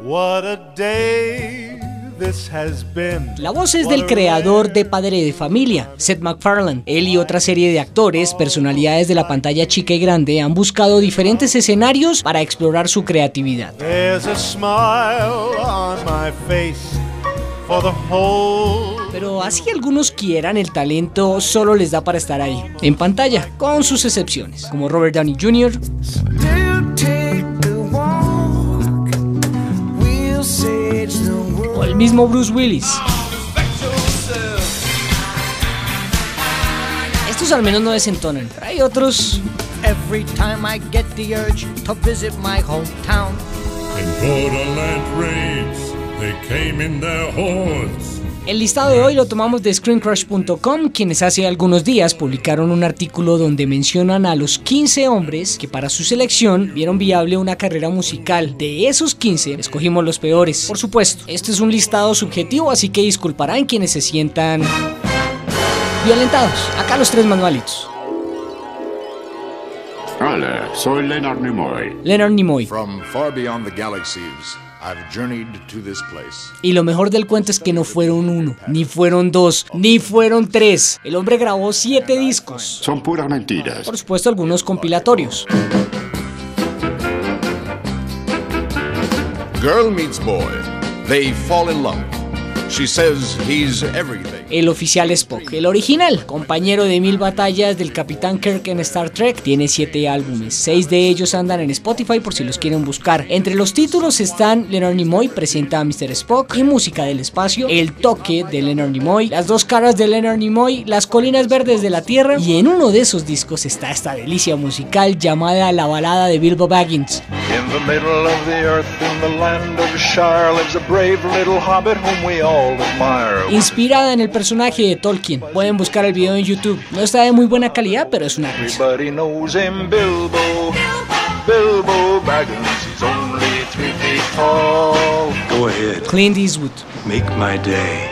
What a day this has been. La voz es del creador de Padre de Familia, Seth MacFarlane. Él y otra serie de actores, personalidades de la pantalla chica y grande, han buscado diferentes escenarios para explorar su creatividad. There's a smile on my face for the whole. Pero así algunos quieran, el talento solo les da para estar ahí, en pantalla, con sus excepciones, como Robert Downey Jr., o el mismo Bruce Willis. Estos al menos no desentonan, pero hay otros Every time I get the urge to visit my hometown. In borderland raids, they came in their hordes. El listado de hoy lo tomamos de screencrush.com, quienes hace algunos días publicaron un artículo donde mencionan a los 15 hombres que para su selección vieron viable una carrera musical. De esos 15, escogimos los peores. Por supuesto, este es un listado subjetivo, así que disculparán quienes se sientan violentados. Acá los tres manualitos. Hola, soy Leonard Nimoy. Leonard Nimoy. From far beyond the galaxies, I've journeyed to this place. Y lo mejor del cuento es que no fueron uno, ni fueron dos, ni fueron tres. El hombre grabó siete discos. Son puras mentiras. Por supuesto, algunos compilatorios. Girl meets boy. They fall in love. She says he's everything. El oficial Spock, el original, compañero de mil batallas del Capitán Kirk en Star Trek, tiene siete álbumes. Seis de ellos andan en Spotify por si los quieren buscar. Entre los títulos están Leonard Nimoy presenta a Mr. Spock y música del espacio, El toque de Leonard Nimoy, Las dos caras de Leonard Nimoy, Las colinas verdes de la Tierra y en uno de esos discos está esta delicia musical llamada La balada de Bilbo Baggins. In the middle of the earth, in the land of Shire, lives a brave little hobbit whom we all admire. Inspirada en el personaje de Tolkien. Pueden buscar el video en YouTube. No está de muy buena calidad, pero es una risa. Everybody knows him, Bilbo. Bilbo Baggins, he's only three feet tall. Go ahead, Clint Eastwood. make my day.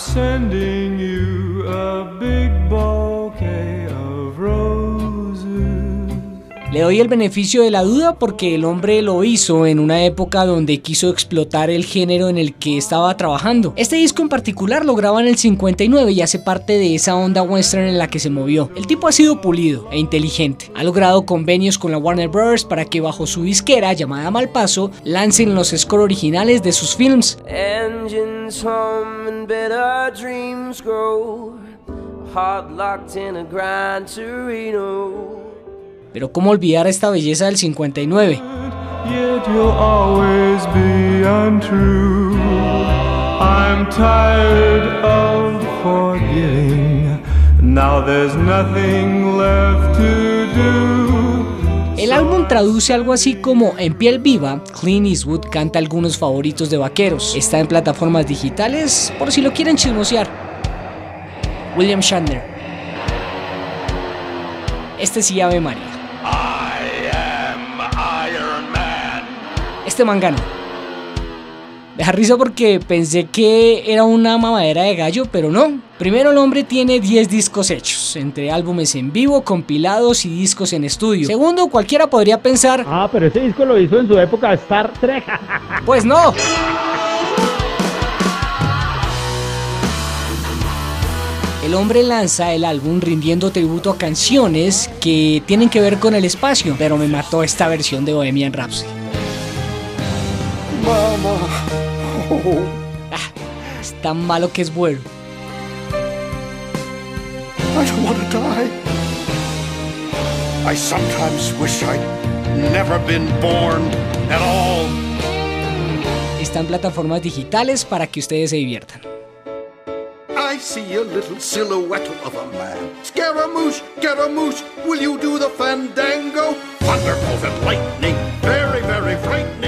Sending you a big bouquet of roses. Le doy el beneficio de la duda porque el hombre lo hizo en una época donde quiso explotar el género en el que estaba trabajando. Este disco en particular lo graba en el 59 y hace parte de esa onda western en la que se movió. El tipo ha sido pulido e inteligente. Ha logrado convenios con la Warner Bros. para que bajo su disquera llamada Malpaso lancen los score originales de sus films. Hum and better dreams grow. Heart locked in a. Pero cómo olvidar esta belleza del 59. Yet you'll always be untrue. I'm tired of forgetting. Now there's nothing left to do. El álbum traduce algo así como En piel viva, Clint Eastwood canta algunos favoritos de vaqueros. Está en plataformas digitales por si lo quieren chismosear. William Shatner. Este sí Ave María. Este mangano. Deja risa porque pensé que era una mamadera de gallo, pero no. Primero el hombre tiene 10 discos hechos, entre álbumes en vivo, compilados y discos en estudio. Segundo, cualquiera podría pensar... Ah, pero ese disco lo hizo en su época Star Trek. Pues no. El hombre lanza el álbum rindiendo tributo a canciones que tienen que ver con el espacio, pero me mató esta versión de Bohemian Rhapsody. Mama. Ah, es tan malo que es bueno. I don't want to die. I sometimes wish I'd never been born at all. Está en plataformas digitales para que ustedes se diviertan. I see a little silhouette of a man. Scaramouche, Scaramouche, will you do the fandango? Thunderbolt and lightning, very, very frightening.